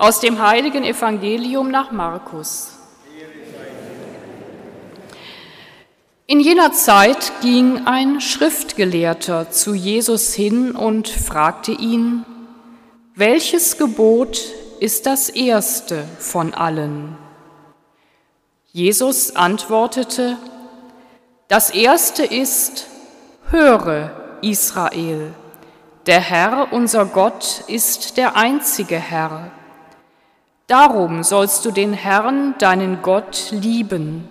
Aus dem heiligen Evangelium nach Markus. In jener Zeit ging ein Schriftgelehrter zu Jesus hin und fragte ihn, welches Gebot ist das erste von allen? Jesus antwortete, das erste ist, höre Israel, der Herr unser Gott ist der einzige Herr. Darum sollst du den Herrn, deinen Gott, lieben,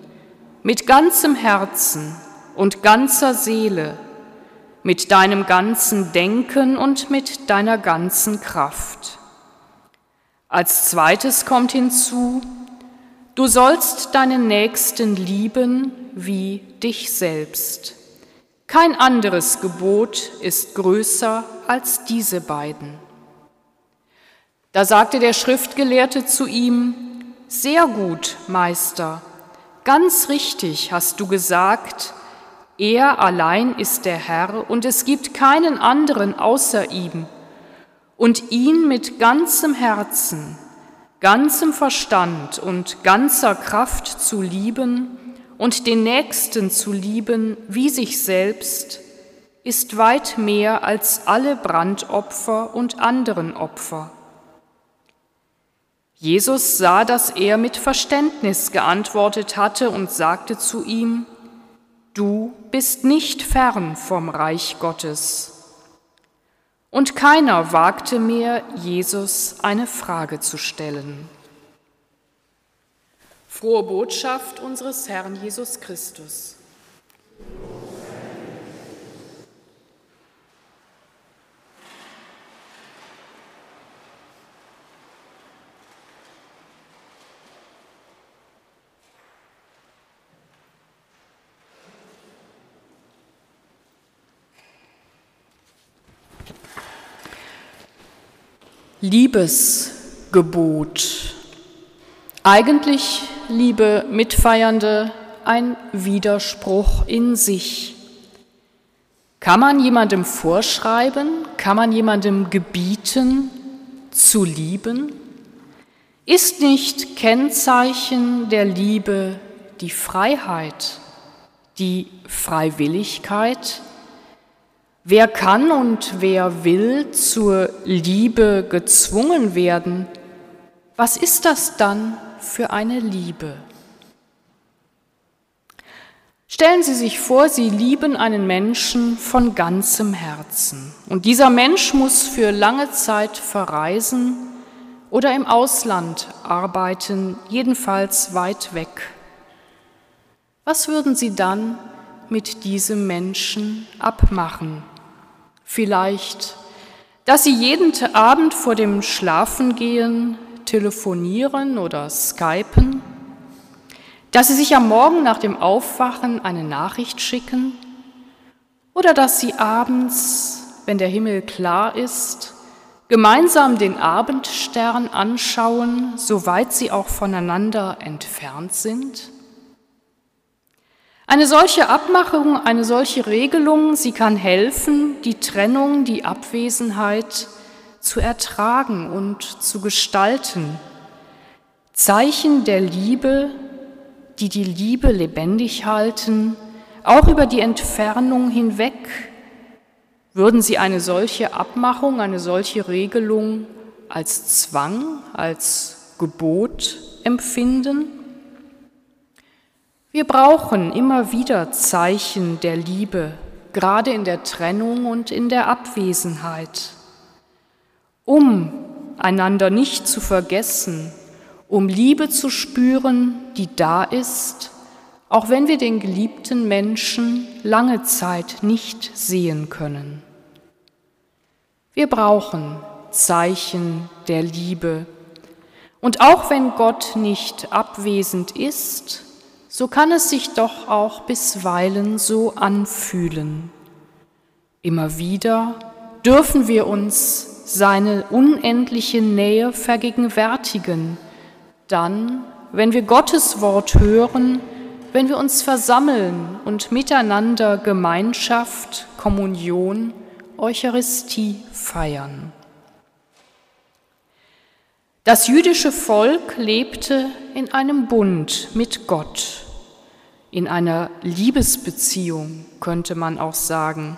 mit ganzem Herzen und ganzer Seele, mit deinem ganzen Denken und mit deiner ganzen Kraft. Als zweites kommt hinzu, du sollst deinen Nächsten lieben wie dich selbst. Kein anderes Gebot ist größer als diese beiden. Da sagte der Schriftgelehrte zu ihm, Sehr gut, Meister, ganz richtig hast du gesagt, er allein ist der Herr und es gibt keinen anderen außer ihm. Und ihn mit ganzem Herzen, ganzem Verstand und ganzer Kraft zu lieben und den Nächsten zu lieben wie sich selbst, ist weit mehr als alle Brandopfer und anderen Opfer. Jesus sah, dass er mit Verständnis geantwortet hatte und sagte zu ihm, Du bist nicht fern vom Reich Gottes. Und keiner wagte mehr, Jesus eine Frage zu stellen. Frohe Botschaft unseres Herrn Jesus Christus. Liebesgebot. Eigentlich, liebe Mitfeiernde, ein Widerspruch in sich. Kann man jemandem vorschreiben, kann man jemandem gebieten, zu lieben? Ist nicht Kennzeichen der Liebe die Freiheit, die Freiwilligkeit, Wer kann und wer will zur Liebe gezwungen werden, was ist das dann für eine Liebe? Stellen Sie sich vor, Sie lieben einen Menschen von ganzem Herzen und dieser Mensch muss für lange Zeit verreisen oder im Ausland arbeiten, jedenfalls weit weg. Was würden Sie dann mit diesem Menschen abmachen? Vielleicht, dass sie jeden Abend vor dem Schlafengehen telefonieren oder skypen, dass sie sich am Morgen nach dem Aufwachen eine Nachricht schicken oder dass sie abends, wenn der Himmel klar ist, gemeinsam den Abendstern anschauen, soweit sie auch voneinander entfernt sind? Eine solche Abmachung, eine solche Regelung, sie kann helfen, die Trennung, die Abwesenheit zu ertragen und zu gestalten. Zeichen der Liebe, die die Liebe lebendig halten, auch über die Entfernung hinweg. Würden Sie eine solche Abmachung, eine solche Regelung als Zwang, als Gebot empfinden? Wir brauchen immer wieder Zeichen der Liebe, gerade in der Trennung und in der Abwesenheit, um einander nicht zu vergessen, um Liebe zu spüren, die da ist, auch wenn wir den geliebten Menschen lange Zeit nicht sehen können. Wir brauchen Zeichen der Liebe. Und auch wenn Gott nicht abwesend ist, so kann es sich doch auch bisweilen so anfühlen. Immer wieder dürfen wir uns seine unendliche Nähe vergegenwärtigen, dann, wenn wir Gottes Wort hören, wenn wir uns versammeln und miteinander Gemeinschaft, Kommunion, Eucharistie feiern. Das jüdische Volk lebte in einem Bund mit Gott, in einer Liebesbeziehung, könnte man auch sagen.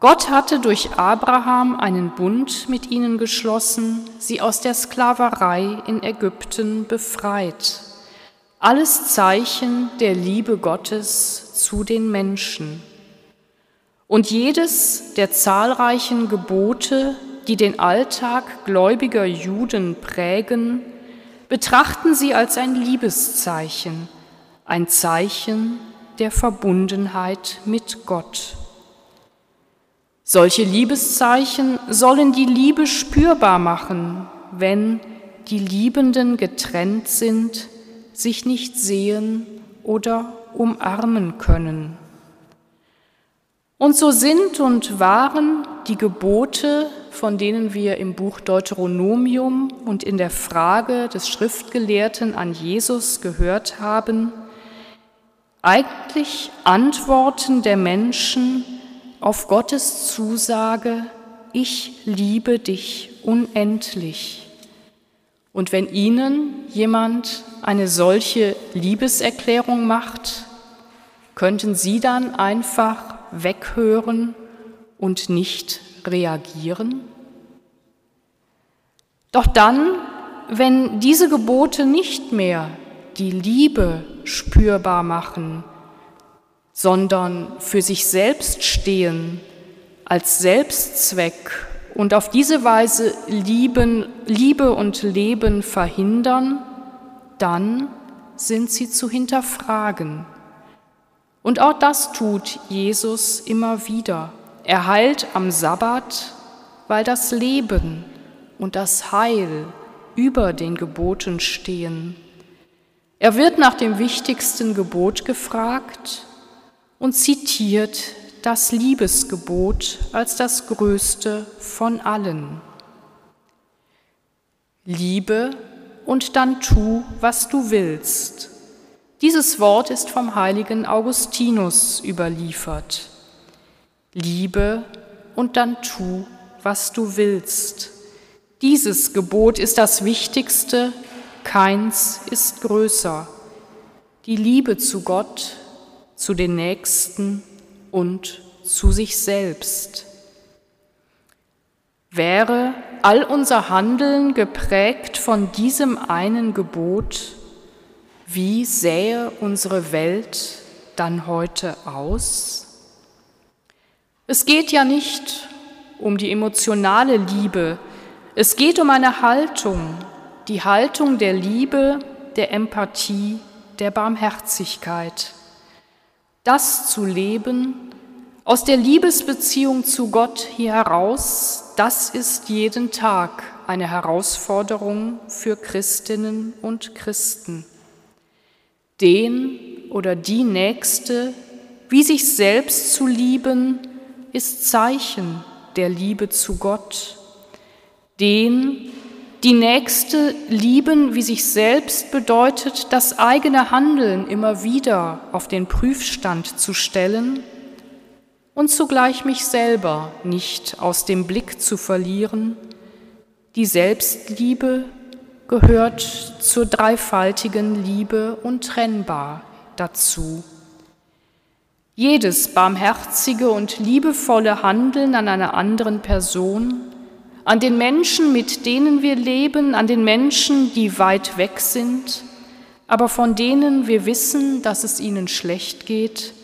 Gott hatte durch Abraham einen Bund mit ihnen geschlossen, sie aus der Sklaverei in Ägypten befreit. Alles Zeichen der Liebe Gottes zu den Menschen. Und jedes der zahlreichen Gebote, die den Alltag gläubiger Juden prägen, betrachten sie als ein Liebeszeichen, ein Zeichen der Verbundenheit mit Gott. Solche Liebeszeichen sollen die Liebe spürbar machen, wenn die Liebenden getrennt sind, sich nicht sehen oder umarmen können. Und so sind und waren die Gebote, von denen wir im Buch Deuteronomium und in der Frage des Schriftgelehrten an Jesus gehört haben, eigentlich Antworten der Menschen auf Gottes Zusage, ich liebe dich unendlich. Und wenn Ihnen jemand eine solche Liebeserklärung macht, könnten Sie dann einfach weghören und nicht reagieren? Doch dann, wenn diese Gebote nicht mehr die Liebe spürbar machen, sondern für sich selbst stehen als Selbstzweck und auf diese Weise Lieben, Liebe und Leben verhindern, dann sind sie zu hinterfragen. Und auch das tut Jesus immer wieder. Er heilt am Sabbat, weil das Leben und das Heil über den Geboten stehen. Er wird nach dem wichtigsten Gebot gefragt und zitiert das Liebesgebot als das größte von allen. Liebe und dann tu, was du willst. Dieses Wort ist vom heiligen Augustinus überliefert. Liebe und dann tu, was du willst. Dieses Gebot ist das Wichtigste, keins ist größer. Die Liebe zu Gott zu den Nächsten und zu sich selbst. Wäre all unser Handeln geprägt von diesem einen Gebot, wie sähe unsere Welt dann heute aus? Es geht ja nicht um die emotionale Liebe, es geht um eine Haltung, die Haltung der Liebe, der Empathie, der Barmherzigkeit das zu leben, aus der Liebesbeziehung zu Gott hier heraus, das ist jeden Tag eine Herausforderung für Christinnen und Christen. Den oder die Nächste, wie sich selbst zu lieben, ist Zeichen der Liebe zu Gott. Den die Nächste lieben wie sich selbst bedeutet, das eigene Handeln immer wieder auf den Prüfstand zu stellen und zugleich mich selber nicht aus dem Blick zu verlieren. Die Selbstliebe gehört zur dreifaltigen Liebe untrennbar dazu. Jedes barmherzige und liebevolle Handeln an einer anderen Person an den Menschen, mit denen wir leben, an den Menschen, die weit weg sind, aber von denen wir wissen, dass es ihnen schlecht geht,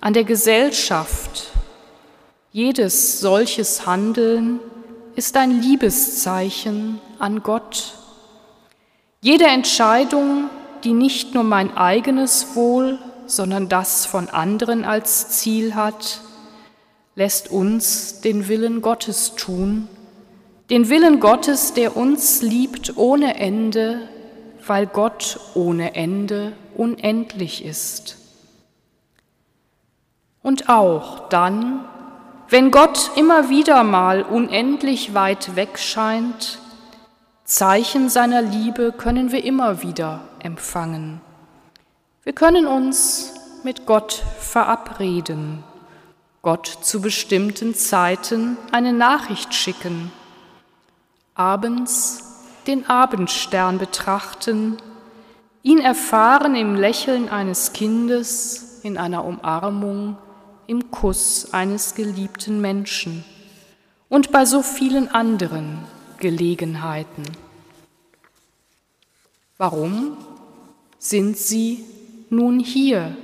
an der Gesellschaft. Jedes solches Handeln ist ein Liebeszeichen an Gott. Jede Entscheidung, die nicht nur mein eigenes Wohl, sondern das von anderen als Ziel hat, lässt uns den Willen Gottes tun den Willen Gottes, der uns liebt ohne Ende, weil Gott ohne Ende unendlich ist. Und auch dann, wenn Gott immer wieder mal unendlich weit weg scheint, Zeichen seiner Liebe können wir immer wieder empfangen. Wir können uns mit Gott verabreden, Gott zu bestimmten Zeiten eine Nachricht schicken abends den Abendstern betrachten, ihn erfahren im Lächeln eines Kindes, in einer Umarmung, im Kuss eines geliebten Menschen und bei so vielen anderen Gelegenheiten. Warum sind Sie nun hier?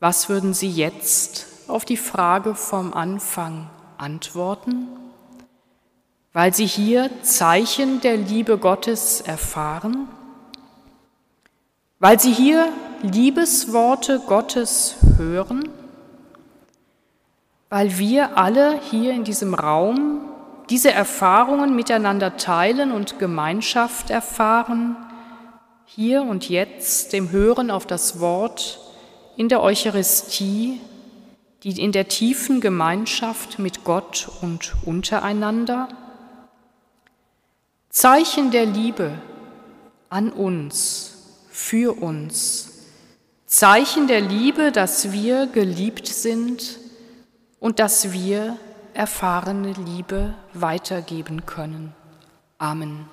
Was würden Sie jetzt auf die Frage vom Anfang antworten? Weil Sie hier Zeichen der Liebe Gottes erfahren? Weil Sie hier Liebesworte Gottes hören? Weil wir alle hier in diesem Raum diese Erfahrungen miteinander teilen und Gemeinschaft erfahren, hier und jetzt dem Hören auf das Wort in der Eucharistie, die in der tiefen Gemeinschaft mit Gott und untereinander. Zeichen der Liebe an uns, für uns. Zeichen der Liebe, dass wir geliebt sind und dass wir erfahrene Liebe weitergeben können. Amen.